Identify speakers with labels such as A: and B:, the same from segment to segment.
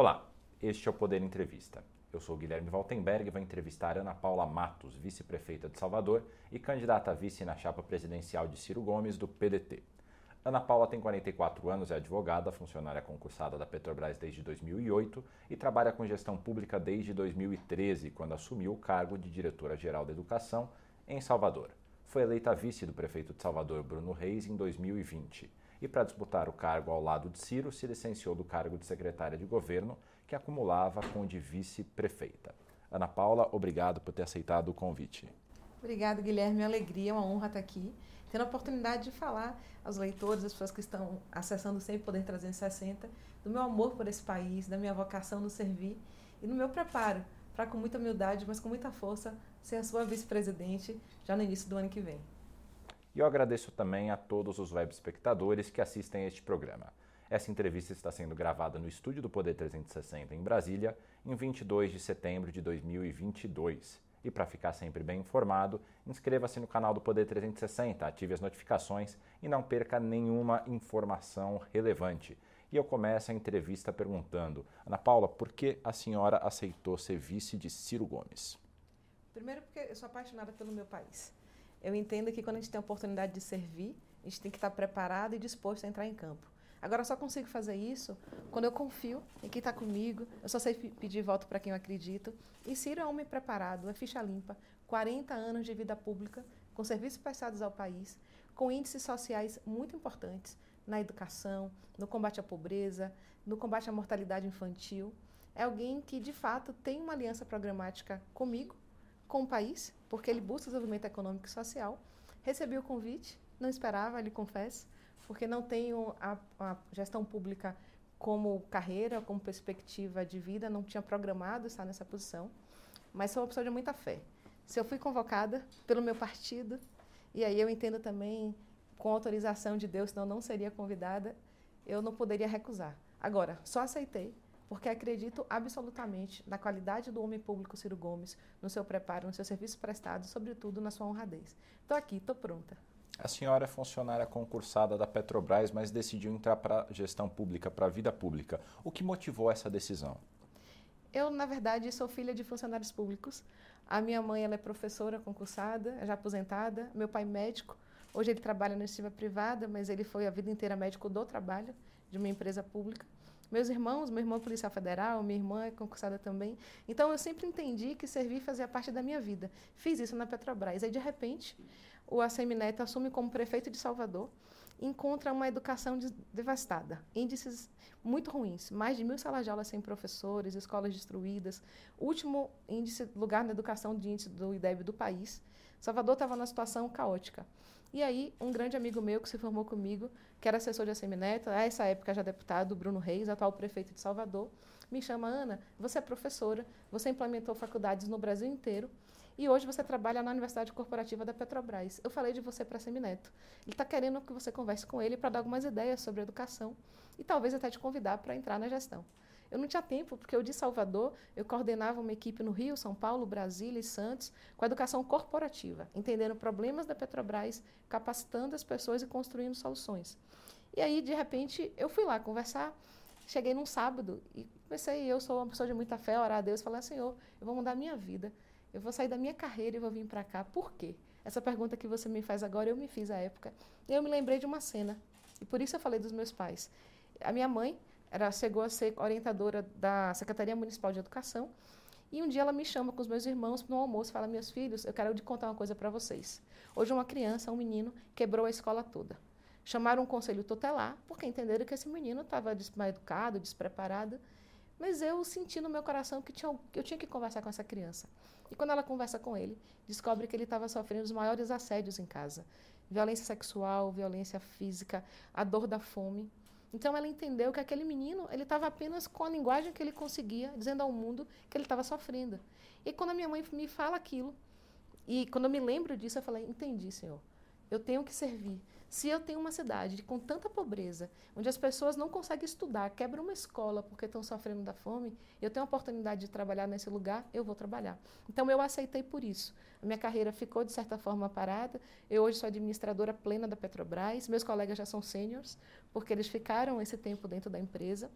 A: Olá, este é o Poder Entrevista. Eu sou Guilherme Valtenberg e vou entrevistar Ana Paula Matos, vice-prefeita de Salvador e candidata a vice na chapa presidencial de Ciro Gomes, do PDT. Ana Paula tem 44 anos, é advogada, funcionária concursada da Petrobras desde 2008 e trabalha com gestão pública desde 2013, quando assumiu o cargo de diretora-geral da Educação em Salvador. Foi eleita vice do prefeito de Salvador, Bruno Reis, em 2020 e, para disputar o cargo ao lado de Ciro, se licenciou do cargo de secretária de governo, que acumulava com o de vice-prefeita. Ana Paula, obrigado por ter aceitado o convite.
B: Obrigado, Guilherme. É uma alegria, uma honra estar aqui, tendo a oportunidade de falar aos leitores, às pessoas que estão acessando sempre Poder 360, do meu amor por esse país, da minha vocação no servir e do meu preparo para, com muita humildade, mas com muita força, ser a sua vice-presidente já no início do ano que vem.
A: E eu agradeço também a todos os web espectadores que assistem a este programa. Essa entrevista está sendo gravada no estúdio do Poder 360 em Brasília, em 22 de setembro de 2022. E para ficar sempre bem informado, inscreva-se no canal do Poder 360, ative as notificações e não perca nenhuma informação relevante. E eu começo a entrevista perguntando: Ana Paula, por que a senhora aceitou ser vice de Ciro Gomes?
B: Primeiro, porque eu sou apaixonada pelo meu país. Eu entendo que quando a gente tem a oportunidade de servir, a gente tem que estar preparado e disposto a entrar em campo. Agora, eu só consigo fazer isso quando eu confio em quem está comigo, eu só sei pedir voto para quem eu acredito. E Ciro é homem preparado, é ficha limpa, 40 anos de vida pública, com serviços prestados ao país, com índices sociais muito importantes na educação, no combate à pobreza, no combate à mortalidade infantil. É alguém que, de fato, tem uma aliança programática comigo, com o país, porque ele busca desenvolvimento econômico e social. Recebi o convite, não esperava, lhe confesso, porque não tenho a, a gestão pública como carreira, como perspectiva de vida, não tinha programado estar nessa posição, mas sou uma pessoa de muita fé. Se eu fui convocada pelo meu partido, e aí eu entendo também, com autorização de Deus, senão não seria convidada, eu não poderia recusar. Agora, só aceitei porque acredito absolutamente na qualidade do homem público Ciro Gomes, no seu preparo, no seu serviço prestado, sobretudo na sua honradez. Estou aqui, estou pronta.
A: A senhora é funcionária concursada da Petrobras, mas decidiu entrar para a gestão pública, para a vida pública. O que motivou essa decisão?
B: Eu, na verdade, sou filha de funcionários públicos. A minha mãe ela é professora concursada, já aposentada. Meu pai médico. Hoje ele trabalha na iniciativa privada, mas ele foi a vida inteira médico do trabalho de uma empresa pública. Meus irmãos, meu irmão é policial federal, minha irmã é concursada também. Então eu sempre entendi que servir fazia parte da minha vida. Fiz isso na Petrobras. Aí de repente, o ACM Neto assume como prefeito de Salvador, encontra uma educação devastada, índices muito ruins, mais de mil salas de aula sem professores, escolas destruídas, último índice lugar na educação de índice do IDEB do país. Salvador estava numa situação caótica. E aí, um grande amigo meu que se formou comigo, que era assessor de ACM Neto, a essa época já deputado, Bruno Reis, atual prefeito de Salvador, me chama, Ana, você é professora, você implementou faculdades no Brasil inteiro e hoje você trabalha na Universidade Corporativa da Petrobras. Eu falei de você para a Neto. Ele está querendo que você converse com ele para dar algumas ideias sobre educação e talvez até te convidar para entrar na gestão. Eu não tinha tempo, porque eu de Salvador, eu coordenava uma equipe no Rio, São Paulo, Brasília e Santos, com educação corporativa, entendendo problemas da Petrobras, capacitando as pessoas e construindo soluções. E aí, de repente, eu fui lá conversar, cheguei num sábado e comecei, eu sou uma pessoa de muita fé, orar a Deus, falar, Senhor, eu vou mudar a minha vida, eu vou sair da minha carreira e vou vir para cá. Por quê? Essa pergunta que você me faz agora, eu me fiz à época. Eu me lembrei de uma cena, e por isso eu falei dos meus pais. A minha mãe era, chegou a ser orientadora da Secretaria Municipal de Educação. E um dia ela me chama com os meus irmãos no almoço e fala: Meus filhos, eu quero te contar uma coisa para vocês. Hoje, uma criança, um menino, quebrou a escola toda. Chamaram um conselho tutelar, porque entenderam que esse menino estava mal educado, despreparado. Mas eu senti no meu coração que, tinha, que eu tinha que conversar com essa criança. E quando ela conversa com ele, descobre que ele estava sofrendo os maiores assédios em casa: violência sexual, violência física, a dor da fome. Então ela entendeu que aquele menino, ele estava apenas com a linguagem que ele conseguia, dizendo ao mundo que ele estava sofrendo. E quando a minha mãe me fala aquilo, e quando eu me lembro disso, eu falei: entendi, Senhor. Eu tenho que servir. Se eu tenho uma cidade com tanta pobreza, onde as pessoas não conseguem estudar, quebram uma escola porque estão sofrendo da fome, eu tenho a oportunidade de trabalhar nesse lugar, eu vou trabalhar. Então eu aceitei por isso. A minha carreira ficou de certa forma parada. Eu hoje sou administradora plena da Petrobras. Meus colegas já são sêniores, porque eles ficaram esse tempo dentro da empresa.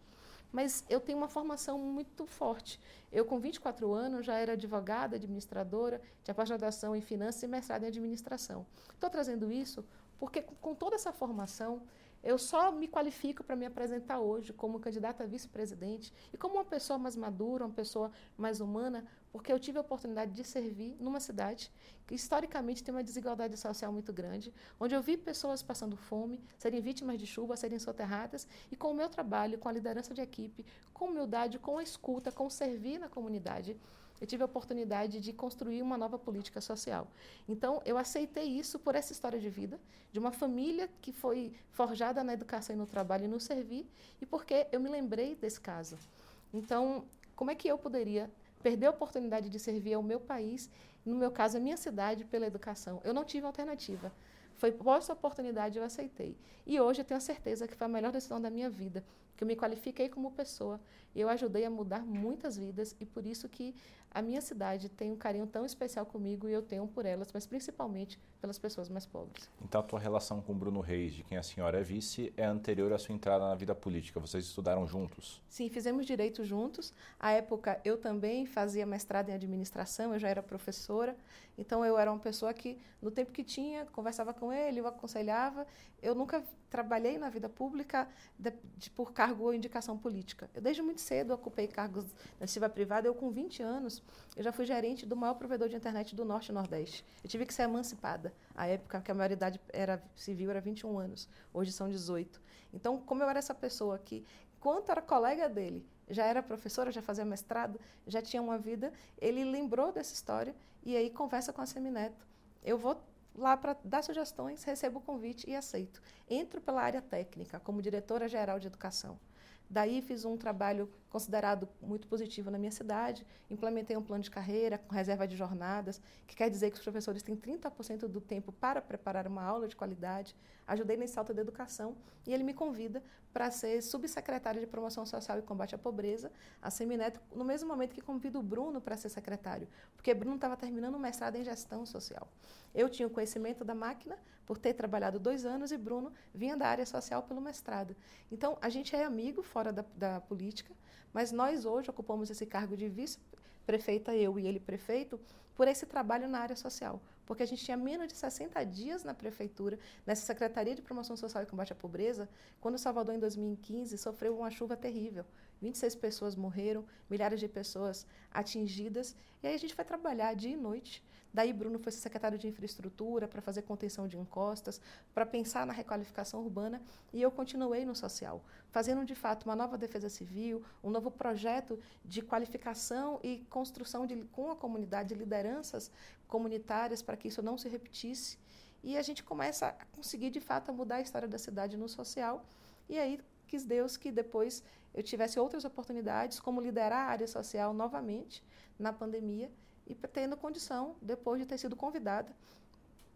B: mas eu tenho uma formação muito forte. Eu, com 24 anos, já era advogada, administradora, tinha pós-graduação em finanças e mestrado em administração. Estou trazendo isso porque, com toda essa formação, eu só me qualifico para me apresentar hoje como candidata a vice-presidente e como uma pessoa mais madura, uma pessoa mais humana, porque eu tive a oportunidade de servir numa cidade que historicamente tem uma desigualdade social muito grande, onde eu vi pessoas passando fome, serem vítimas de chuva, serem soterradas, e com o meu trabalho, com a liderança de equipe, com humildade, com a escuta, com servir na comunidade, eu tive a oportunidade de construir uma nova política social. Então, eu aceitei isso por essa história de vida, de uma família que foi forjada na educação e no trabalho e no servir, e porque eu me lembrei desse caso. Então, como é que eu poderia perder a oportunidade de servir ao meu país, no meu caso, a minha cidade, pela educação? Eu não tive alternativa. Foi por essa oportunidade eu aceitei. E hoje eu tenho a certeza que foi a melhor decisão da minha vida, que eu me qualifiquei como pessoa. Eu ajudei a mudar muitas vidas e por isso que a minha cidade tem um carinho tão especial comigo e eu tenho por elas, mas principalmente pelas pessoas mais pobres.
A: Então a tua relação com Bruno Reis, de quem a senhora é vice, é anterior à sua entrada na vida política. Vocês estudaram juntos?
B: Sim, fizemos direito juntos. À época eu também fazia mestrado em administração, eu já era professora. Então eu era uma pessoa que no tempo que tinha, conversava com ele, eu aconselhava. Eu nunca trabalhei na vida pública de, de, por cargo ou indicação política. Eu desde muito cedo ocupei cargos na iniciativa privada. Eu com 20 anos eu já fui gerente do maior provedor de internet do Norte e Nordeste. Eu tive que ser emancipada. À época que a maioridade era civil era 21 anos, hoje são 18. Então, como eu era essa pessoa que, enquanto era colega dele, já era professora, já fazia mestrado, já tinha uma vida, ele lembrou dessa história e aí conversa com a Semineto. Eu vou lá para dar sugestões, recebo o convite e aceito. Entro pela área técnica, como diretora geral de educação. Daí fiz um trabalho considerado muito positivo na minha cidade, implementei um plano de carreira com reserva de jornadas, que quer dizer que os professores têm 30% do tempo para preparar uma aula de qualidade. Ajudei nesse salto da educação e ele me convida para ser subsecretário de Promoção Social e Combate à Pobreza, a Semineto, no mesmo momento que convido o Bruno para ser secretário, porque Bruno estava terminando um mestrado em gestão social. Eu tinha o conhecimento da máquina, por ter trabalhado dois anos, e Bruno vinha da área social pelo mestrado. Então, a gente é amigo fora da, da política, mas nós hoje ocupamos esse cargo de vice-prefeita, eu e ele prefeito, por esse trabalho na área social. Porque a gente tinha menos de 60 dias na prefeitura, nessa Secretaria de Promoção Social e Combate à Pobreza, quando Salvador, em 2015, sofreu uma chuva terrível. 26 pessoas morreram, milhares de pessoas atingidas. E aí a gente foi trabalhar dia e noite Daí Bruno foi secretário de infraestrutura para fazer contenção de encostas, para pensar na requalificação urbana, e eu continuei no social, fazendo de fato uma nova defesa civil, um novo projeto de qualificação e construção de, com a comunidade de lideranças comunitárias para que isso não se repetisse. E a gente começa a conseguir de fato mudar a história da cidade no social. E aí quis Deus que depois eu tivesse outras oportunidades, como liderar a área social novamente na pandemia e tendo condição, depois de ter sido convidada,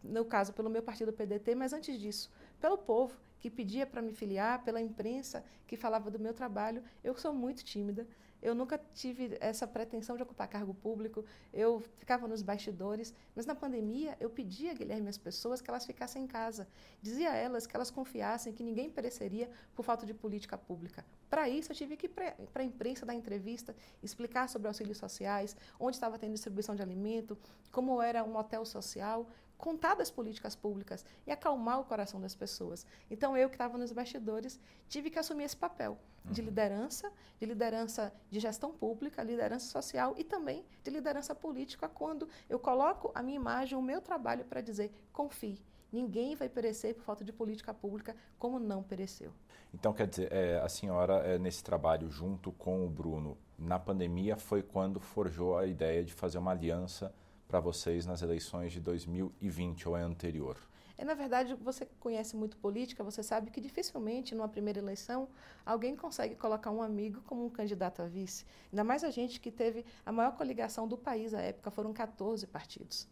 B: no caso pelo meu partido PDT, mas antes disso, pelo povo que pedia para me filiar, pela imprensa que falava do meu trabalho. Eu sou muito tímida, eu nunca tive essa pretensão de ocupar cargo público, eu ficava nos bastidores, mas na pandemia eu pedia, Guilherme, às pessoas que elas ficassem em casa. Dizia a elas que elas confiassem que ninguém pereceria por falta de política pública. Para isso, eu tive que ir para a imprensa dar entrevista, explicar sobre auxílios sociais, onde estava tendo distribuição de alimento, como era um hotel social, contar das políticas públicas e acalmar o coração das pessoas. Então, eu que estava nos bastidores, tive que assumir esse papel de uhum. liderança, de liderança de gestão pública, liderança social e também de liderança política, quando eu coloco a minha imagem, o meu trabalho para dizer: confie, ninguém vai perecer por falta de política pública como não pereceu.
A: Então, quer dizer, é, a senhora, é, nesse trabalho junto com o Bruno, na pandemia, foi quando forjou a ideia de fazer uma aliança para vocês nas eleições de 2020 ou é anterior?
B: É, na verdade, você conhece muito política, você sabe que dificilmente, numa primeira eleição, alguém consegue colocar um amigo como um candidato a vice. Ainda mais a gente que teve a maior coligação do país à época, foram 14 partidos.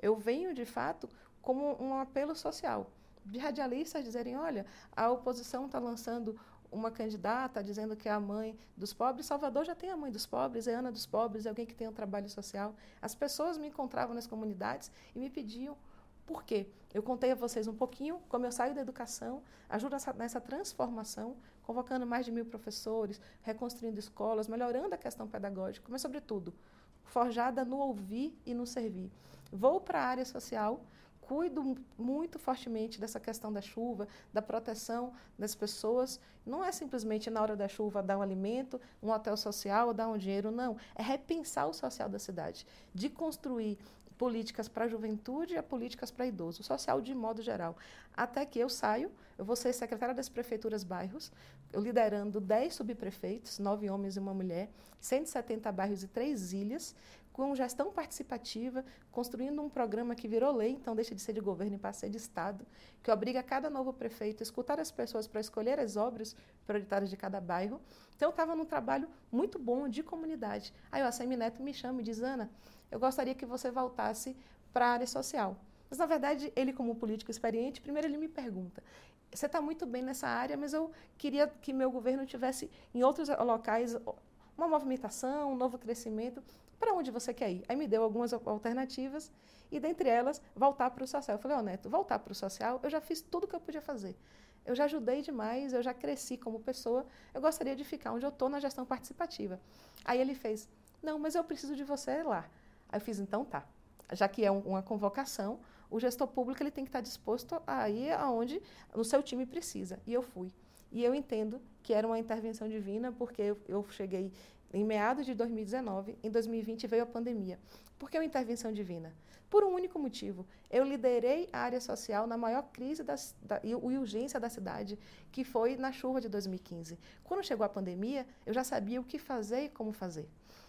B: Eu venho, de fato, como um apelo social, de radialistas dizerem, olha, a oposição está lançando uma candidata dizendo que é a mãe dos pobres. Salvador já tem a mãe dos pobres, é Ana dos pobres, é alguém que tem um trabalho social. As pessoas me encontravam nas comunidades e me pediam por quê? Eu contei a vocês um pouquinho como eu saio da educação, ajudo nessa, transformação, convocando mais de mil professores, reconstruindo escolas, melhorando a questão pedagógica, mas, sobretudo, forjada no ouvir e no servir. Vou para a área social, cuido muito fortemente dessa questão da chuva, da proteção das pessoas. Não é simplesmente na hora da chuva dar um alimento, um hotel social, dar um dinheiro, não. É repensar o social da cidade, de construir políticas para a juventude e políticas para idoso, social de modo geral. Até que eu saio, eu vou ser secretária das prefeituras bairros, eu liderando 10 subprefeitos, 9 homens e uma mulher, 170 bairros e 3 ilhas, com gestão participativa, construindo um programa que virou lei, então deixa de ser de governo e passa a ser de Estado, que obriga cada novo prefeito a escutar as pessoas para escolher as obras prioritárias de cada bairro. Então, eu estava num trabalho muito bom de comunidade. Aí o ACM Neto me chama e diz, Ana, eu gostaria que você voltasse para a área social. Mas, na verdade, ele, como político experiente, primeiro ele me pergunta: você está muito bem nessa área, mas eu queria que meu governo tivesse em outros locais uma movimentação, um novo crescimento. Para onde você quer ir? Aí me deu algumas alternativas e, dentre elas, voltar para o social. Eu falei: Ó, oh, Neto, voltar para o social, eu já fiz tudo o que eu podia fazer. Eu já ajudei demais, eu já cresci como pessoa, eu gostaria de ficar onde eu estou na gestão participativa. Aí ele fez: Não, mas eu preciso de você lá. Aí eu fiz, então tá. Já que é um, uma convocação, o gestor público ele tem que estar disposto a ir aonde o seu time precisa. E eu fui. E eu entendo que era uma intervenção divina, porque eu cheguei em meados de 2019, em 2020 veio a pandemia. Por que uma intervenção divina? Por um único motivo. Eu liderei a área social na maior crise das, da, e urgência da cidade, que foi na chuva de 2015. Quando chegou a pandemia, eu já sabia o que fazer e como fazer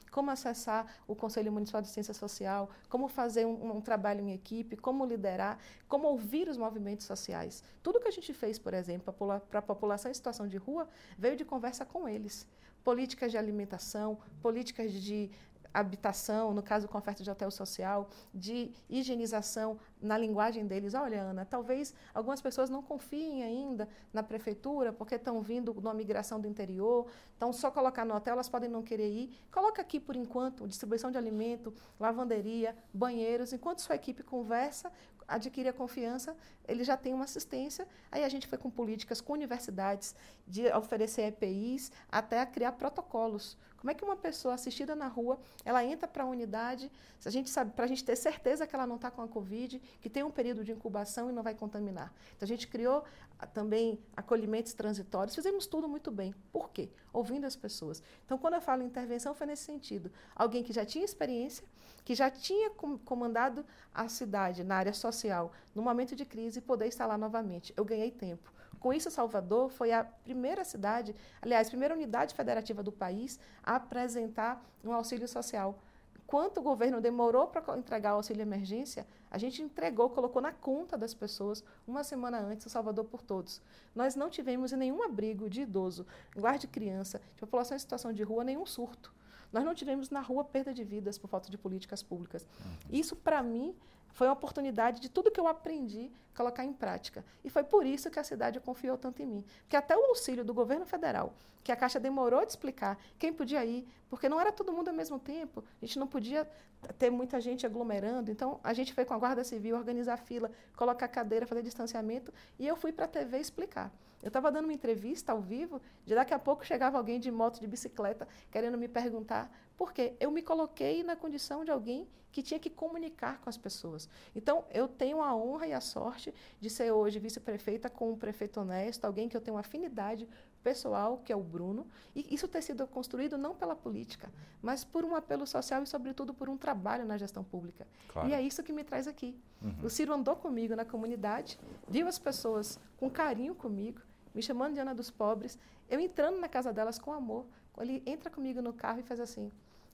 B: como acessar o Conselho Municipal de Ciência Social, como fazer um, um, trabalho em equipe, como liderar, como ouvir os movimentos sociais. Tudo que a gente fez, por exemplo, para a população em situação de rua, veio de conversa com eles. Políticas de alimentação, políticas de habitação, no caso com oferta de hotel social, de higienização na linguagem deles. Olha, Ana, talvez algumas pessoas não confiem ainda na prefeitura porque estão vindo numa migração do interior, então só colocar no hotel elas podem não querer ir. Coloca aqui por enquanto distribuição de alimento, lavanderia, banheiros, enquanto sua equipe conversa, adquire a confiança, ele já tem uma assistência. Aí a gente foi com políticas com universidades de oferecer EPIs até criar protocolos como é que uma pessoa assistida na rua, ela entra para a unidade, a gente sabe, para a gente ter certeza que ela não está com a Covid, que tem um período de incubação e não vai contaminar. Então a gente criou ah, também acolhimentos transitórios, fizemos tudo muito bem. Por quê? Ouvindo as pessoas. Então, quando eu falo intervenção, foi nesse sentido. Alguém que já tinha experiência, que já tinha comandado a cidade na área social, no momento de crise, poder estar lá novamente. Eu ganhei tempo. Com isso, Salvador foi a primeira cidade, aliás, primeira unidade federativa do país a apresentar um auxílio social. Quanto o governo demorou para entregar o auxílio emergência, a gente entregou, colocou na conta das pessoas uma semana antes o Salvador por Todos. Nós não tivemos em nenhum abrigo de idoso, guarde criança, de população em situação de rua, nenhum surto. Nós não tivemos na rua perda de vidas por falta de políticas públicas. Uhum. Isso, para mim, foi uma oportunidade de tudo que eu aprendi colocar em prática. E foi por isso que a cidade confiou tanto em mim. Porque até o auxílio do governo federal, que a Caixa demorou de explicar quem podia ir, porque não era todo mundo ao mesmo tempo, a gente não podia ter muita gente aglomerando. Então, a gente foi com a Guarda Civil organizar fila, colocar cadeira, fazer distanciamento, e eu fui para a TV explicar. Eu estava dando uma entrevista ao vivo, de daqui a pouco chegava alguém de moto, de bicicleta, querendo me perguntar por quê. Eu me coloquei na condição de alguém que tinha que comunicar com as pessoas. Então, eu tenho a honra e a sorte de ser hoje vice-prefeita com um prefeito honesto, alguém que eu tenho afinidade pessoal, que é o Bruno, e isso ter sido construído não pela política, mas por um apelo social e, sobretudo, por um trabalho na gestão pública. Claro. E é isso que me traz aqui. Uhum. O Ciro andou comigo na comunidade, viu as pessoas com carinho comigo, me chamando de Ana dos Pobres, eu entrando na casa delas com amor. Ele entra comigo no carro e faz assim: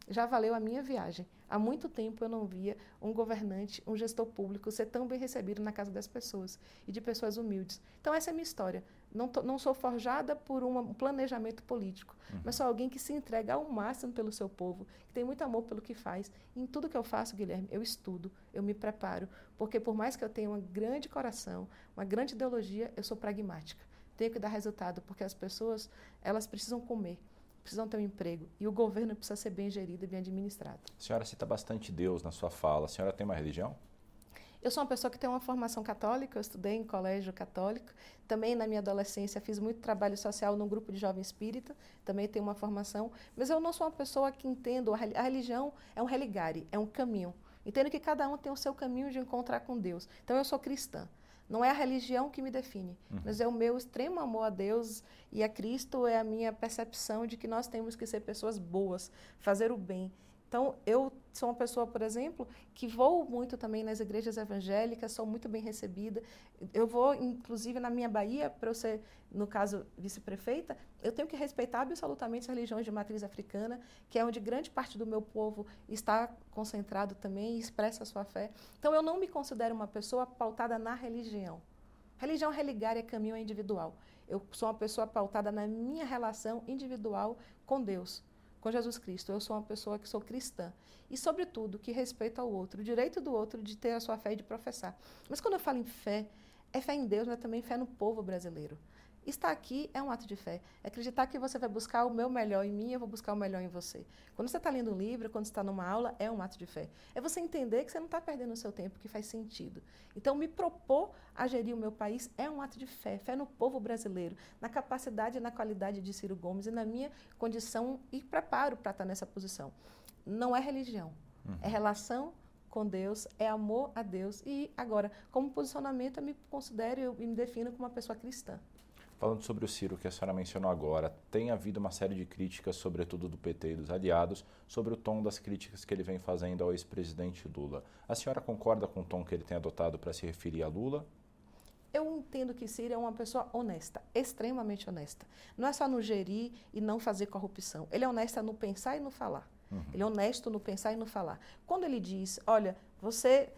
B: já valeu a minha viagem. Há muito tempo eu não via um governante, um gestor público ser tão bem recebido na casa das pessoas e de pessoas humildes. Então, essa é a minha história. Não, tô, não sou forjada por um planejamento político, uhum. mas sou alguém que se entrega ao máximo pelo seu povo, que tem muito amor pelo que faz. E em tudo que eu faço, Guilherme, eu estudo, eu me preparo, porque por mais que eu tenha um grande coração, uma grande ideologia, eu sou pragmática. Tenho que dar resultado, porque as pessoas, elas precisam comer precisam ter um emprego e o governo precisa ser bem gerido e bem administrado.
A: A senhora cita bastante Deus na sua fala. A senhora tem uma religião?
B: Eu sou uma pessoa que tem uma formação católica, eu estudei em colégio católico. Também na minha adolescência fiz muito trabalho social num grupo de jovem espírita, também tenho uma formação. Mas eu não sou uma pessoa que entendo, a religião é um religare, é um caminho. Entendo que cada um tem o seu caminho de encontrar com Deus. Então eu sou cristã. Não é a religião que me define, uhum. mas é o meu extremo amor a Deus e a Cristo é a minha percepção de que nós temos que ser pessoas boas, fazer o bem então, eu sou uma pessoa, por exemplo, que vou muito também nas igrejas evangélicas, sou muito bem recebida. Eu vou, inclusive, na minha Bahia, para eu ser, no caso, vice-prefeita, eu tenho que respeitar absolutamente as religiões de matriz africana, que é onde grande parte do meu povo está concentrado também e expressa a sua fé. Então, eu não me considero uma pessoa pautada na religião. Religião religar é caminho individual. Eu sou uma pessoa pautada na minha relação individual com Deus com Jesus Cristo. Eu sou uma pessoa que sou cristã. E, sobretudo, que respeito ao outro, o direito do outro de ter a sua fé e de professar. Mas quando eu falo em fé, é fé em Deus, mas também fé no povo brasileiro. Estar aqui é um ato de fé. É acreditar que você vai buscar o meu melhor em mim, eu vou buscar o melhor em você. Quando você está lendo um livro, quando está numa aula, é um ato de fé. É você entender que você não está perdendo o seu tempo, que faz sentido. Então, me propor a gerir o meu país é um ato de fé. Fé no povo brasileiro, na capacidade e na qualidade de Ciro Gomes e na minha condição e preparo para estar nessa posição. Não é religião, uhum. é relação com Deus, é amor a Deus. E agora, como posicionamento, eu me considero e me defino como uma pessoa cristã.
A: Falando sobre o Ciro, que a senhora mencionou agora, tem havido uma série de críticas, sobretudo do PT e dos aliados, sobre o tom das críticas que ele vem fazendo ao ex-presidente Lula. A senhora concorda com o tom que ele tem adotado para se referir a Lula?
B: Eu entendo que Ciro é uma pessoa honesta, extremamente honesta. Não é só no gerir e não fazer corrupção. Ele é honesto no pensar e no falar. Uhum. Ele é honesto no pensar e no falar. Quando ele diz, olha, você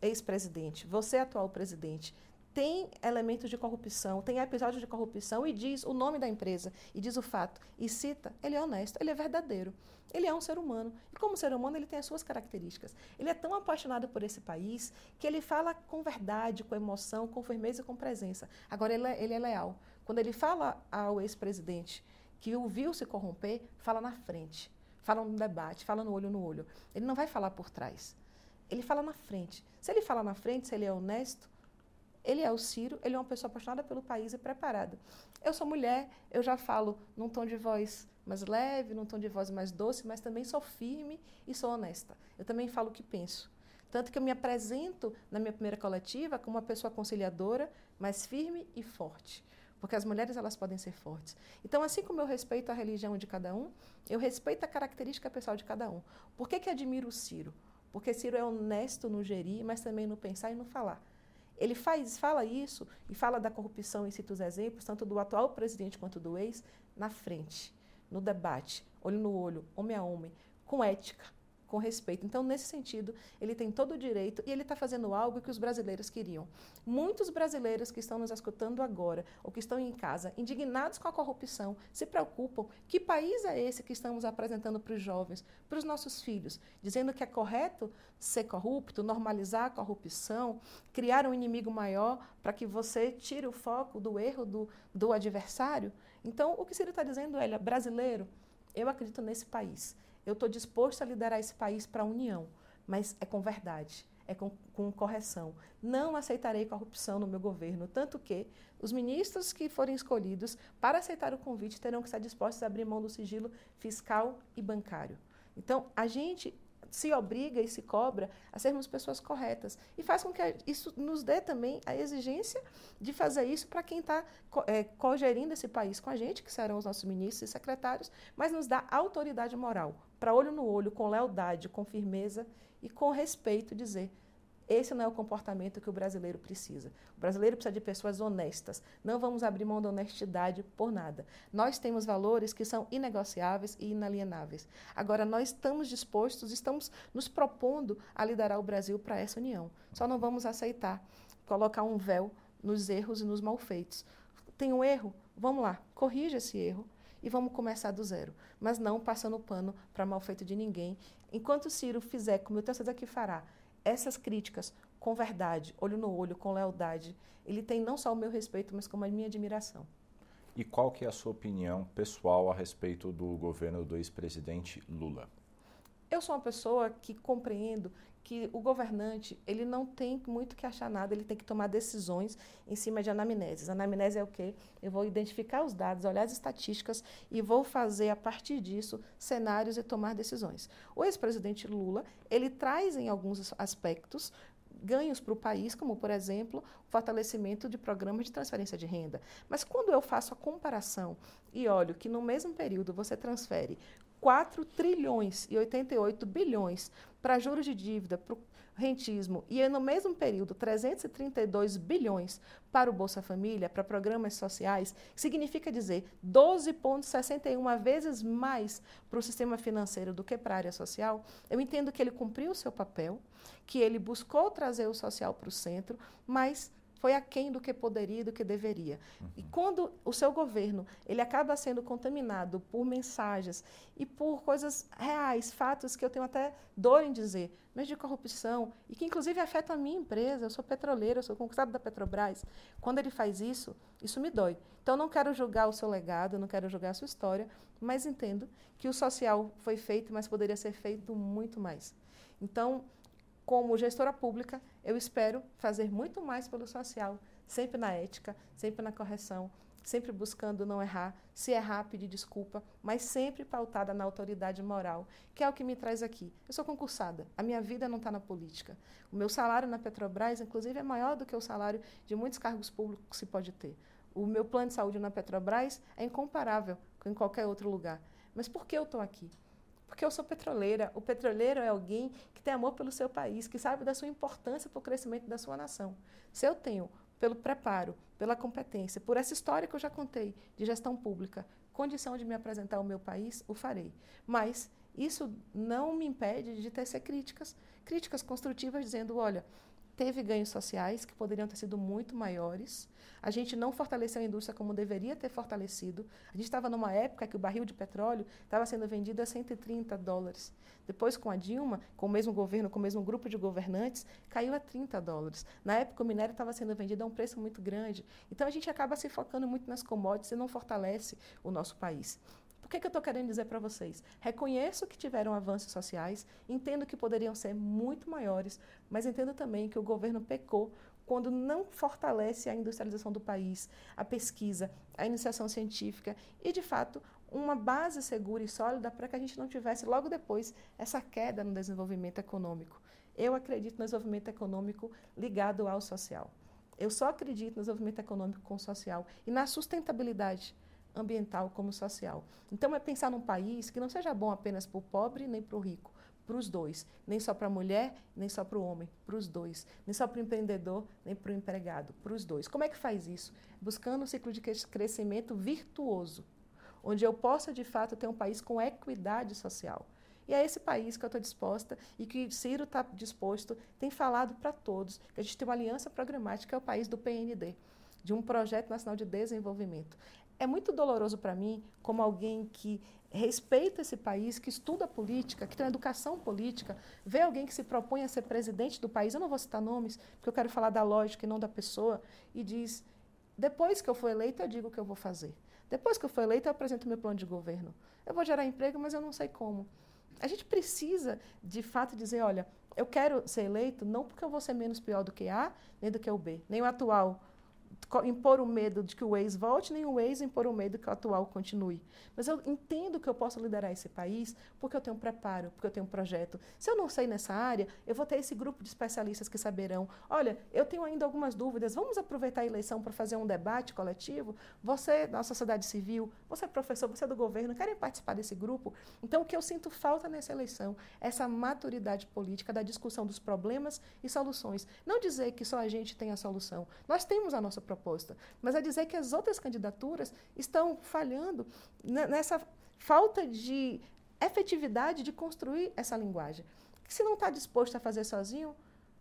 B: ex-presidente, você atual presidente, tem elementos de corrupção, tem episódios de corrupção e diz o nome da empresa e diz o fato e cita, ele é honesto, ele é verdadeiro. Ele é um ser humano. E como ser humano, ele tem as suas características. Ele é tão apaixonado por esse país que ele fala com verdade, com emoção, com firmeza e com presença. Agora, ele é, ele é leal. Quando ele fala ao ex-presidente que o viu se corromper, fala na frente, fala no debate, fala no olho no olho. Ele não vai falar por trás. Ele fala na frente. Se ele fala na frente, se ele é honesto, ele é o Ciro, ele é uma pessoa apaixonada pelo país e preparada. Eu sou mulher, eu já falo num tom de voz mais leve, num tom de voz mais doce, mas também sou firme e sou honesta. Eu também falo o que penso. Tanto que eu me apresento na minha primeira coletiva como uma pessoa conciliadora, mais firme e forte. Porque as mulheres elas podem ser fortes. Então, assim como eu respeito a religião de cada um, eu respeito a característica pessoal de cada um. Por que, que admiro o Ciro? Porque Ciro é honesto no gerir, mas também no pensar e no falar. Ele faz, fala isso e fala da corrupção e cita os exemplos, tanto do atual presidente quanto do ex, na frente, no debate, olho no olho, homem a homem, com ética, com respeito. Então, nesse sentido, ele tem todo o direito e ele está fazendo algo que os brasileiros queriam. Muitos brasileiros que estão nos escutando agora ou que estão em casa, indignados com a corrupção, se preocupam: que país é esse que estamos apresentando para os jovens, para os nossos filhos, dizendo que é correto ser corrupto, normalizar a corrupção, criar um inimigo maior para que você tire o foco do erro do, do adversário? Então, o que Ciro está dizendo é: brasileiro, eu acredito nesse país eu estou disposto a liderar esse país para a união, mas é com verdade, é com, com, correção. Não aceitarei corrupção no meu governo, tanto que os ministros que forem escolhidos para aceitar o convite terão que estar dispostos a abrir mão do sigilo fiscal e bancário. Então, a gente se obriga e se cobra a sermos pessoas corretas. E faz com que isso nos dê também a exigência de fazer isso para quem está é, cogerindo esse país com a gente, que serão os nossos ministros e secretários, mas nos dá autoridade moral, para olho no olho, com lealdade, com firmeza e com respeito, dizer esse não é o comportamento que o brasileiro precisa. O brasileiro precisa de pessoas honestas. Não vamos abrir mão da honestidade por nada. Nós temos valores que são inegociáveis e inalienáveis. Agora, nós estamos dispostos, estamos nos propondo a liderar o Brasil para essa união. Só não vamos aceitar colocar um véu nos erros e nos malfeitos. Tem um erro? Vamos lá, corrija esse erro e vamos começar do zero. Mas não passando pano para malfeito de ninguém. Enquanto Ciro fizer, como eu tenho certeza que fará, essas críticas com verdade, olho no olho, com lealdade, ele tem não só o meu respeito, mas como a minha admiração.
A: E qual que é a sua opinião pessoal a respeito do governo do ex-presidente Lula?
B: Eu sou uma pessoa que compreendo que o governante ele não tem muito que achar nada, ele tem que tomar decisões em cima de anamneses. Anamnese é o quê? Eu vou identificar os dados, olhar as estatísticas e vou fazer a partir disso cenários e tomar decisões. O ex-presidente Lula ele traz em alguns aspectos ganhos para o país, como, por exemplo, o fortalecimento de programas de transferência de renda. Mas quando eu faço a comparação e olho que no mesmo período você transfere 4 trilhões e 88 bilhões para juros de dívida, para o rentismo, e no mesmo período 332 bilhões para o Bolsa Família, para programas sociais, significa dizer 12,61 vezes mais para o sistema financeiro do que para a área social, eu entendo que ele cumpriu o seu papel, que ele buscou trazer o social para o centro, mas foi aquém do que poderia e do que deveria. Uhum. E quando o seu governo ele acaba sendo contaminado por mensagens e por coisas reais, fatos que eu tenho até dor em dizer, mas de corrupção, e que inclusive afetam a minha empresa, eu sou petroleira, eu sou conquistado da Petrobras, quando ele faz isso, isso me dói. Então, não quero julgar o seu legado, não quero julgar a sua história, mas entendo que o social foi feito, mas poderia ser feito muito mais. Então, como gestora pública, eu espero fazer muito mais pelo social, sempre na ética, sempre na correção, sempre buscando não errar, se errar, pedir desculpa, mas sempre pautada na autoridade moral, que é o que me traz aqui. Eu sou concursada, a minha vida não está na política. O meu salário na Petrobras, inclusive, é maior do que o salário de muitos cargos públicos que se pode ter. O meu plano de saúde na Petrobras é incomparável com em qualquer outro lugar. Mas por que eu estou aqui? Porque eu sou petroleira. O petroleiro é alguém que tem amor pelo seu país, que sabe da sua importância para o crescimento da sua nação. Se eu tenho, pelo preparo, pela competência, por essa história que eu já contei de gestão pública, condição de me apresentar ao meu país, o farei. Mas isso não me impede de tecer críticas, críticas construtivas, dizendo: olha, teve ganhos sociais que poderiam ter sido muito maiores. A gente não fortaleceu a indústria como deveria ter fortalecido. A gente estava numa época que o barril de petróleo estava sendo vendido a 130 dólares. Depois, com a Dilma, com o mesmo governo, com o mesmo grupo de governantes, caiu a 30 dólares. Na época, o minério estava sendo vendido a um preço muito grande. Então, a gente acaba se focando muito nas commodities e não fortalece o nosso país. O que, que eu estou querendo dizer para vocês? Reconheço que tiveram avanços sociais, entendo que poderiam ser muito maiores, mas entendo também que o governo pecou quando não fortalece a industrialização do país, a pesquisa, a iniciação científica e, de fato, uma base segura e sólida para que a gente não tivesse logo depois essa queda no desenvolvimento econômico. Eu acredito no desenvolvimento econômico ligado ao social. Eu só acredito no desenvolvimento econômico com o social e na sustentabilidade ambiental como social. Então, é pensar num país que não seja bom apenas para o pobre nem para o rico, para os dois. Nem só para a mulher, nem só para o homem, para os dois. Nem só para o empreendedor, nem para o empregado, para os dois. Como é que faz isso? Buscando um ciclo de crescimento virtuoso, onde eu possa, de fato, ter um país com equidade social. E é esse país que eu estou disposta e que Ciro está disposto, tem falado para todos, que a gente tem uma aliança programática, é o país do PND, de um projeto nacional de desenvolvimento é muito doloroso para mim, como alguém que respeita esse país, que estuda política, que tem uma educação política, ver alguém que se propõe a ser presidente do país, eu não vou citar nomes, porque eu quero falar da lógica e não da pessoa, e diz: depois que eu for eleito, eu digo o que eu vou fazer. Depois que eu for eleito, eu apresento meu plano de governo. Eu vou gerar emprego, mas eu não sei como. A gente precisa, de fato, dizer: olha, eu quero ser eleito não porque eu vou ser menos pior do que A, nem do que o B, nem o atual impor o medo de que o ex volte, nem o ex impor o medo que o atual continue. Mas eu entendo que eu posso liderar esse país porque eu tenho preparo, porque eu tenho um projeto. Se eu não sei nessa área, eu vou ter esse grupo de especialistas que saberão. Olha, eu tenho ainda algumas dúvidas, vamos aproveitar a eleição para fazer um debate coletivo? Você, da sociedade civil, você é professor, você é do governo, querem participar desse grupo? Então, o que eu sinto falta nessa eleição é essa maturidade política da discussão dos problemas e soluções. Não dizer que só a gente tem a solução. Nós temos a nossa proposta, mas a dizer que as outras candidaturas estão falhando nessa falta de efetividade de construir essa linguagem. Se não está disposto a fazer sozinho,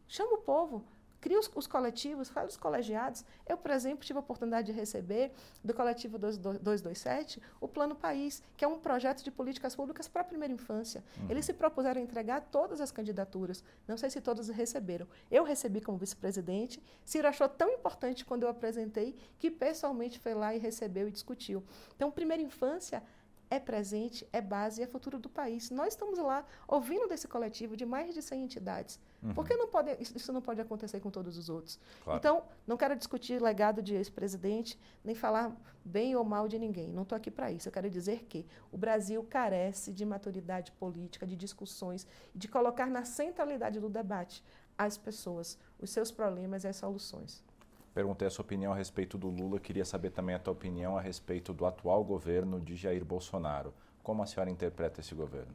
B: chama o povo, cria os, os, coletivos, faz os colegiados. Eu, por exemplo, tive a oportunidade de receber do coletivo 227 o Plano País, que é um projeto de políticas públicas para a primeira infância. Uhum. Eles se propuseram a entregar todas as candidaturas. Não sei se todas receberam. Eu recebi como vice-presidente. Ciro achou tão importante quando eu apresentei que pessoalmente foi lá e recebeu e discutiu. Então, primeira infância é presente, é base, é futuro do país. Nós estamos lá ouvindo desse coletivo de mais de 100 entidades. Uhum. Por que não pode, isso não pode acontecer com todos os outros? Claro. Então, não quero discutir legado de ex-presidente, nem falar bem ou mal de ninguém. Não estou aqui para isso. Eu quero dizer que o Brasil carece de maturidade política, de discussões, de colocar na centralidade do debate as pessoas, os seus problemas e as soluções.
A: Perguntei a sua opinião a respeito do Lula, queria saber também a tua opinião a respeito do atual governo de Jair Bolsonaro. Como a senhora interpreta esse governo?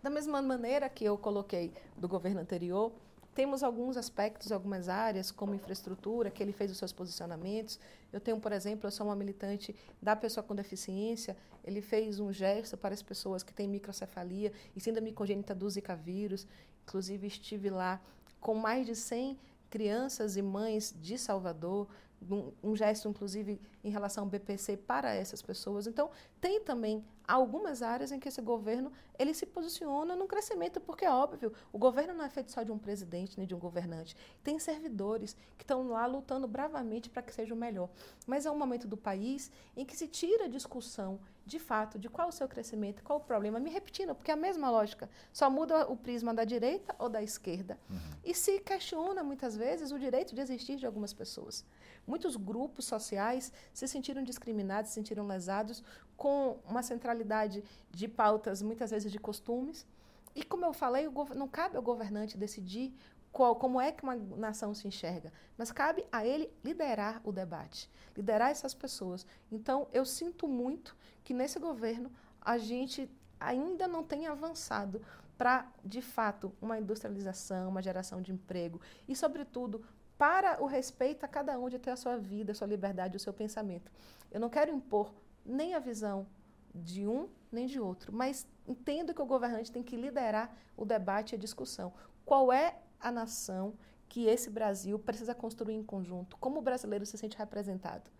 B: Da mesma maneira que eu coloquei do governo anterior, temos alguns aspectos, algumas áreas, como infraestrutura, que ele fez os seus posicionamentos. Eu tenho, por exemplo, eu sou uma militante da pessoa com deficiência. Ele fez um gesto para as pessoas que têm microcefalia e síndrome congênita do Zika vírus. Inclusive, estive lá com mais de 100 crianças e mães de Salvador, um, um, gesto, inclusive, em relação ao BPC para essas pessoas. Então, tem também algumas áreas em que esse governo ele se posiciona no crescimento, porque é óbvio, o governo não é feito só de um presidente nem de um governante. Tem servidores que estão lá lutando bravamente para que seja o melhor. Mas é um momento do país em que se tira a discussão de fato de qual o seu crescimento, qual o problema. Me repetindo, porque é a mesma lógica, só muda o prisma da direita ou da esquerda. Uhum. E se questiona muitas vezes o direito de existir de algumas pessoas. Muitos grupos sociais se sentiram discriminados, se sentiram lesados com uma centralidade de pautas, muitas vezes de costumes. E como eu falei, não cabe ao governante decidir qual, como é que uma nação se enxerga, mas cabe a ele liderar o debate, liderar essas pessoas. Então, eu sinto muito que nesse governo a gente ainda não tem avançado para, de fato, uma industrialização, uma geração de emprego e, sobretudo, para o respeito a cada um de ter a sua vida, a sua liberdade, o seu pensamento. Eu não quero impor nem a visão de um nem de outro, mas entendo que o governante tem que liderar o debate e a discussão. Qual é a nação que esse Brasil precisa construir em conjunto? Como o brasileiro se sente representado?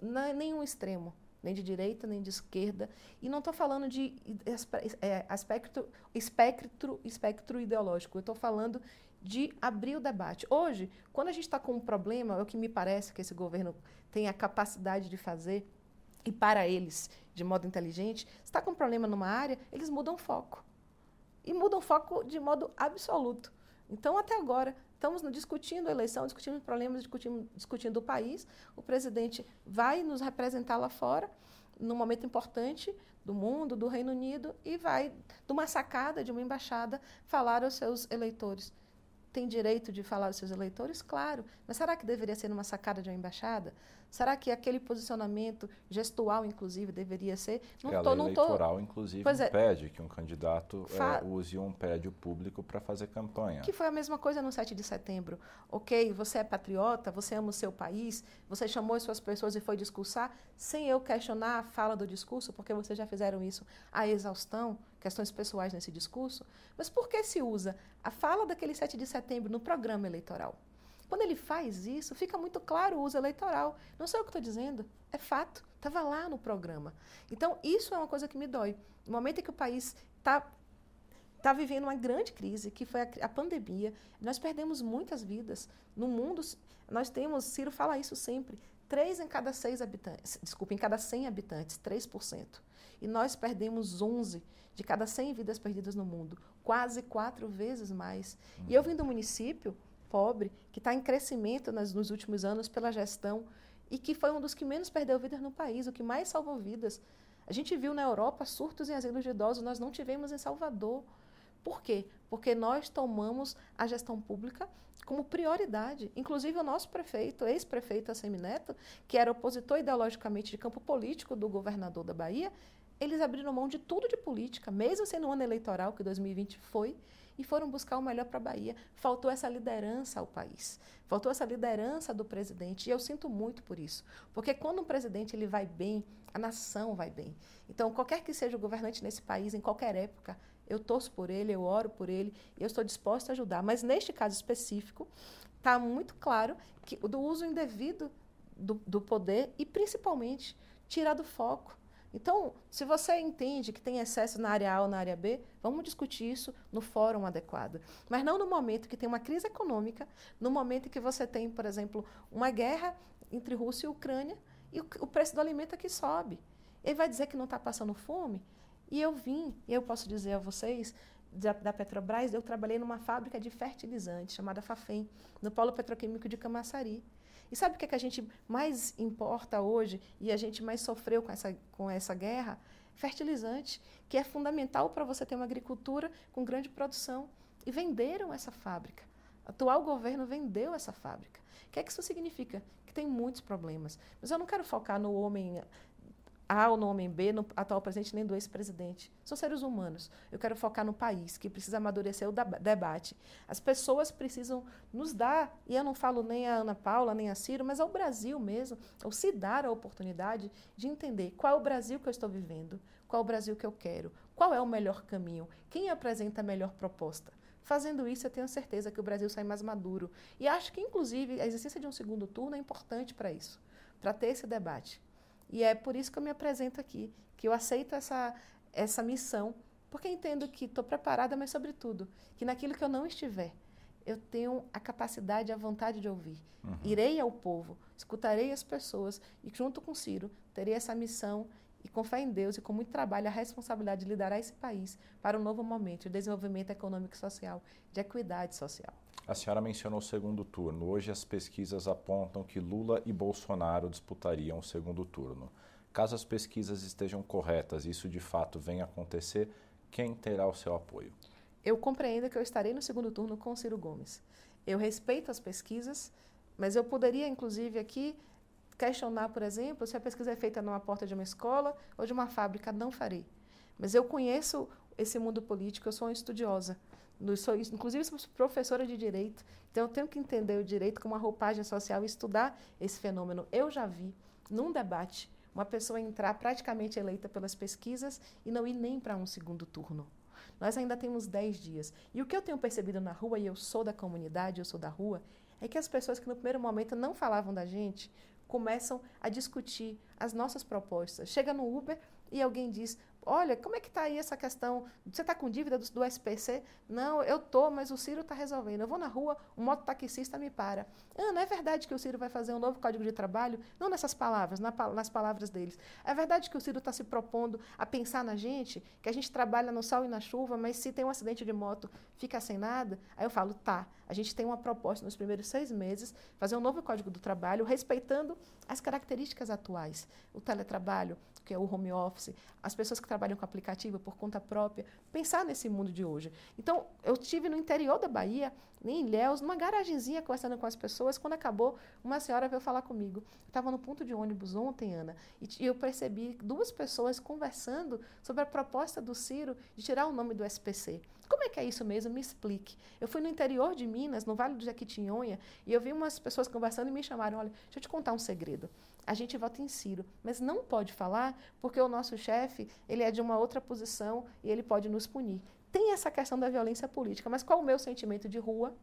B: Não é nenhum extremo, nem de direita, nem de esquerda. E não estou falando de é, aspecto, espectro, espectro ideológico, eu estou falando de abrir o debate. Hoje, quando a gente está com um problema, é o que me parece que esse governo tem a capacidade de fazer, e para eles, de modo inteligente, está com um problema numa área, eles mudam foco. E mudam foco de modo absoluto. Então, até agora, estamos discutindo a eleição, discutindo problemas, discutindo, discutindo o país. O presidente vai nos representar lá fora, num momento importante do mundo, do Reino Unido, e vai, de uma sacada, de uma embaixada, falar aos seus eleitores tem direito de falar aos seus eleitores? Claro. Mas será que deveria ser numa sacada de uma embaixada? Será que aquele posicionamento gestual, inclusive, deveria ser?
A: Não é, tô, a lei não eleitoral, tô... inclusive, é. pede que um candidato Fa... é, use um prédio público para fazer campanha.
B: Que foi a mesma coisa no 7 de setembro. Ok, você é patriota, você ama o seu país, você chamou as suas pessoas e foi discursar, sem eu questionar a fala do discurso, porque vocês já fizeram isso à exaustão, questões pessoais nesse discurso. Mas por que se usa a fala daquele 7 de setembro no programa eleitoral? Quando ele faz isso, fica muito claro o uso eleitoral. Não sei o que estou dizendo, é fato. Estava lá no programa. Então, isso é uma coisa que me dói. No momento em que o país está tá vivendo uma grande crise, que foi a, a, pandemia, nós perdemos muitas vidas. No mundo, nós temos, Ciro fala isso sempre, três em cada seis habitantes, desculpa, em cada 100 habitantes, 3%. E nós perdemos 11 de cada 100 vidas perdidas no mundo, quase quatro vezes mais. E eu vim do município pobre, que está em crescimento nas, nos últimos anos pela gestão e que foi um dos que menos perdeu vidas no país, o que mais salvou vidas. A gente viu na Europa surtos em asilos de idosos, nós não tivemos em Salvador. Por quê? Porque nós tomamos a gestão pública como prioridade. Inclusive o nosso prefeito, ex-prefeito Assemineto, que era opositor ideologicamente de campo político do governador da Bahia, eles abriram mão de tudo de política, mesmo sendo um ano eleitoral, que 2020 foi, e foram buscar o melhor para a Bahia. Faltou essa liderança ao país. Faltou essa liderança do presidente. E eu sinto muito por isso. Porque quando um presidente ele vai bem, a nação vai bem. Então, qualquer que seja o governante nesse país, em qualquer época, eu torço por ele, eu oro por ele eu estou disposta a ajudar. Mas neste caso específico, está muito claro que do uso indevido do, do poder e, principalmente, tirar do foco então, se você entende que tem excesso na área A ou na área B, vamos discutir isso no fórum adequado. Mas não no momento que tem uma crise econômica, no momento que você tem, por exemplo, uma guerra entre Rússia e Ucrânia e o preço do alimento aqui sobe. Ele vai dizer que não está passando fome? E eu vim, e eu posso dizer a vocês, da, da, Petrobras, eu trabalhei numa fábrica de fertilizantes chamada Fafem, no polo petroquímico de Camaçari. E sabe o que, é que a gente mais importa hoje e a gente mais sofreu com essa, com essa guerra? Fertilizante, que é fundamental para você ter uma agricultura com grande produção. E venderam essa fábrica. O atual governo vendeu essa fábrica. O que é que isso significa? Que tem muitos problemas. Mas eu não quero focar no homem a ou no homem B, no atual presidente nem do ex-presidente. São seres humanos. Eu quero focar no país, que precisa amadurecer o debate. As pessoas precisam nos dar, e eu não falo nem a Ana Paula, nem a Ciro, mas ao Brasil mesmo, ou se dar a oportunidade de entender qual é o Brasil que eu estou vivendo, qual é o Brasil que eu quero, qual é o melhor caminho, quem apresenta a melhor proposta. Fazendo isso, eu tenho certeza que o Brasil sai mais maduro. E acho que, inclusive, a existência de um segundo turno é importante para isso, para ter esse debate. E é por isso que eu me apresento aqui, que eu aceito essa, essa missão, porque entendo que estou preparada, mas, sobretudo, que naquilo que eu não estiver, eu tenho a capacidade e a vontade de ouvir. Uhum. Irei ao povo, escutarei as pessoas e, junto com Ciro, terei essa missão e, com fé em Deus e com muito trabalho, a responsabilidade de liderar esse país para um novo momento de desenvolvimento econômico e social, de equidade social.
A: A senhora mencionou o segundo turno. Hoje as pesquisas apontam que Lula e Bolsonaro disputariam o segundo turno. Caso as pesquisas estejam corretas e isso de fato venha acontecer, quem terá o seu apoio?
B: Eu compreendo que eu estarei no segundo turno com Ciro Gomes. Eu respeito as pesquisas, mas eu poderia, inclusive, aqui questionar, por exemplo, se a pesquisa é feita numa porta de uma escola ou de uma fábrica. Não farei. Mas eu conheço esse mundo político, eu sou uma estudiosa. Inclusive, sou professora de direito, então eu tenho que entender o direito como uma roupagem social e estudar esse fenômeno. Eu já vi, num debate, uma pessoa entrar praticamente eleita pelas pesquisas e não ir nem para um segundo turno. Nós ainda temos 10 dias. E o que eu tenho percebido na rua, e eu sou da comunidade, eu sou da rua, é que as pessoas que no primeiro momento não falavam da gente começam a discutir as nossas propostas. Chega no Uber e alguém diz: Olha, como é que está aí essa questão? Você está com dívida do, do, SPC? Não, eu tô, mas o Ciro está resolvendo. Eu vou na rua, um mototaxista me para. Ah, não é verdade que o Ciro vai fazer um novo código de trabalho? Não nessas palavras, na, nas palavras deles. É verdade que o Ciro está se propondo a pensar na gente, que a gente trabalha no sol e na chuva, mas se tem um acidente de moto, fica sem nada? Aí eu falo, tá, a gente tem uma proposta nos primeiros seis meses, fazer um novo código do trabalho, respeitando as características atuais. O teletrabalho, que é o home office, as pessoas que trabalham com aplicativo por conta própria, pensar nesse mundo de hoje. Então, eu estive no interior da Bahia, em Ilhéus, numa garagenzinha conversando com as pessoas, quando acabou, uma senhora veio falar comigo. Eu estava no ponto de ônibus ontem, Ana, e eu percebi duas pessoas conversando sobre a proposta do Ciro de tirar o nome do SPC. Como é que é isso mesmo? Me explique. Eu fui no interior de Minas, no Vale do Jequitinhonha, e eu vi umas pessoas conversando e me chamaram, olha, deixa eu te contar um segredo a gente vota em Ciro. Mas não pode falar porque o nosso chefe ele é de uma outra posição e ele pode nos punir. Tem essa questão da violência política, mas qual o meu sentimento de rua?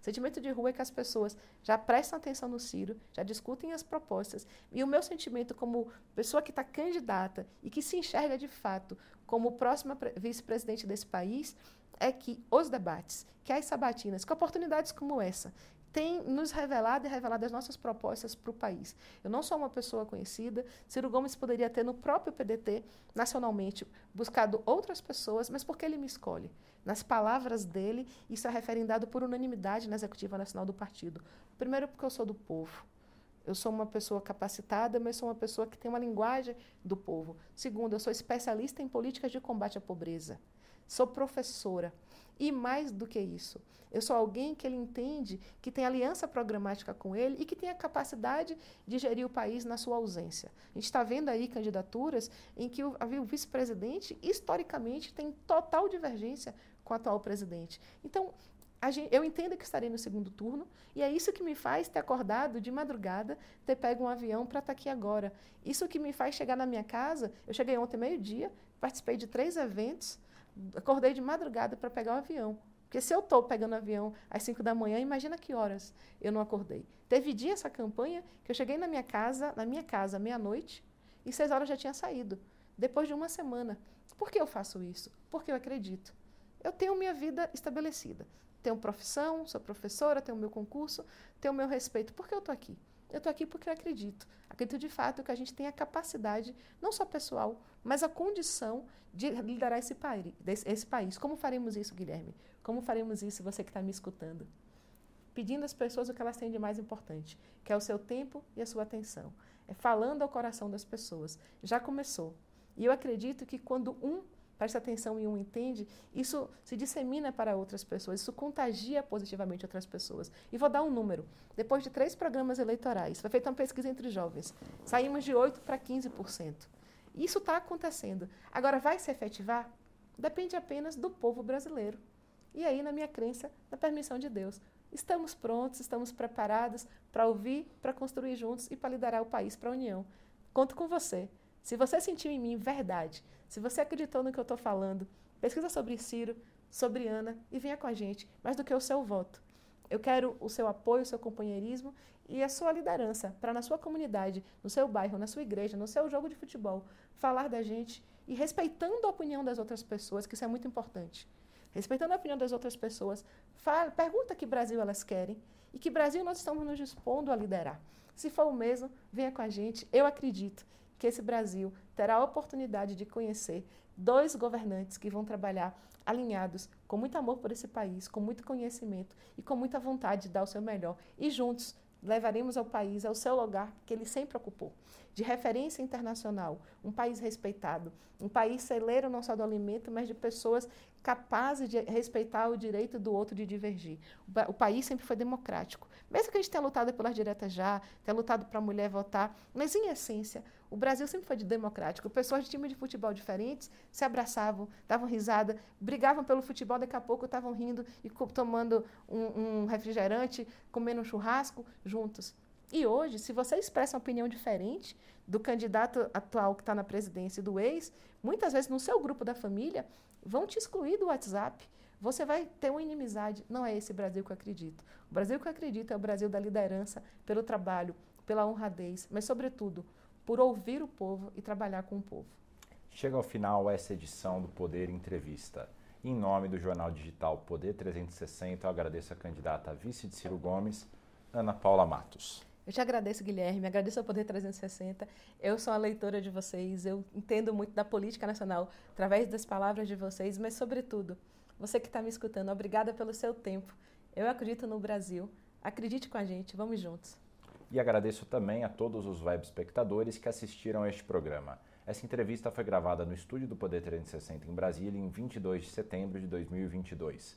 B: Sentimento de rua é que as pessoas já prestam atenção no Ciro, já discutem as propostas. E o meu sentimento como pessoa que está candidata e que se enxerga de fato como próxima vice-presidente desse país é que os debates, que as sabatinas, que oportunidades como essa, tem nos revelado e revelado as nossas propostas para o país. Eu não sou uma pessoa conhecida. Ciro Gomes poderia ter no próprio PDT, nacionalmente, buscado outras pessoas, mas por que ele me escolhe? Nas palavras dele, isso é referendado por unanimidade na executiva nacional do partido. Primeiro, porque eu sou do povo. Eu sou uma pessoa capacitada, mas sou uma pessoa que tem uma linguagem do povo. Segundo, eu sou especialista em políticas de combate à pobreza. Sou professora. E mais do que isso, eu sou alguém que ele entende, que tem aliança programática com ele e que tem a capacidade de gerir o país na sua ausência. A gente está vendo aí candidaturas em que o, o vice-presidente, historicamente, tem total divergência com o atual presidente. Então, Gente, eu entendo que estarei no segundo turno, e é isso que me faz ter acordado de madrugada, ter pego um avião para estar aqui agora. Isso que me faz chegar na minha casa. Eu cheguei ontem meio-dia, participei de três eventos, acordei de madrugada para pegar o avião. Porque se eu estou pegando avião às 5 da manhã, imagina que horas eu não acordei. Teve dia essa campanha que eu cheguei na minha casa, na minha casa, meia-noite, e seis horas já tinha saído. Depois de uma semana. Por que eu faço isso? Porque eu acredito. Eu tenho minha vida estabelecida. Tenho profissão, sou professora, tenho meu concurso, tenho meu respeito. Por que eu estou aqui? Eu estou aqui porque eu acredito. Acredito de fato que a gente tem a capacidade, não só pessoal, mas a condição de liderar esse país. Esse país. Como faremos isso, Guilherme? Como faremos isso, você que está me escutando? Pedindo às pessoas o que elas têm de mais importante, que é o seu tempo e a sua atenção. É falando ao coração das pessoas. Já começou. E eu acredito que quando um presta atenção e um entende, isso se dissemina para outras pessoas, isso contagia positivamente outras pessoas. E vou dar um número. Depois de três programas eleitorais, foi feita uma pesquisa entre jovens, saímos de 8% para 15%. Isso está acontecendo. Agora, vai se efetivar? Depende apenas do povo brasileiro. E aí, na minha crença, na permissão de Deus. Estamos prontos, estamos preparados para ouvir, para construir juntos e para liderar o país para a União. Conto com você. Se você sentiu em mim verdade, se você acreditou no que eu estou falando, pesquisa sobre Ciro, sobre Ana e venha com a gente, mais do que o seu voto. Eu quero o seu apoio, o seu companheirismo e a sua liderança para na sua comunidade, no seu bairro, na sua igreja, no seu jogo de futebol, falar da gente e respeitando a opinião das outras pessoas, que isso é muito importante. Respeitando a opinião das outras pessoas, fala, pergunta que Brasil elas querem e que Brasil nós estamos nos dispondo a liderar. Se for o mesmo, venha com a gente. Eu acredito que esse Brasil terá a oportunidade de conhecer dois governantes que vão trabalhar alinhados, com muito amor por esse país, com muito conhecimento e com muita vontade de dar o seu melhor. E juntos levaremos ao país ao seu lugar que ele sempre ocupou, de referência internacional, um país respeitado, um país celeiro não só do alimento, mas de pessoas capazes de respeitar o direito do outro de divergir. O, o país sempre foi democrático. Mesmo que a gente tenha lutado pelas diretas já, tenha lutado para a mulher votar, mas em essência, o Brasil sempre foi de democrático. Pessoas de time de futebol diferentes se abraçavam, davam risada, brigavam pelo futebol, daqui a pouco estavam rindo e tomando um, um refrigerante, comendo um churrasco juntos. E hoje, se você expressa uma opinião diferente do candidato atual que está na presidência e do ex, muitas vezes no seu grupo da família, vão te excluir do WhatsApp. Você vai ter uma inimizade. Não é esse Brasil que eu acredito. O Brasil que eu acredito é o Brasil da liderança, pelo trabalho, pela honradez, mas, sobretudo, por ouvir o povo e trabalhar com o povo.
A: Chega ao final essa edição do Poder Entrevista. Em nome do jornal digital Poder 360, eu agradeço a candidata a vice de Ciro Gomes, Ana Paula Matos.
B: Eu te agradeço, Guilherme, agradeço ao Poder 360. Eu sou a leitora de vocês, eu entendo muito da política nacional através das palavras de vocês, mas, sobretudo, você que está me escutando, obrigada pelo seu tempo. Eu acredito no Brasil. Acredite com a gente, vamos juntos.
A: E agradeço também a todos os web espectadores que assistiram a este programa. Essa entrevista foi gravada no estúdio do Poder 360 em Brasília em 22 de setembro de 2022.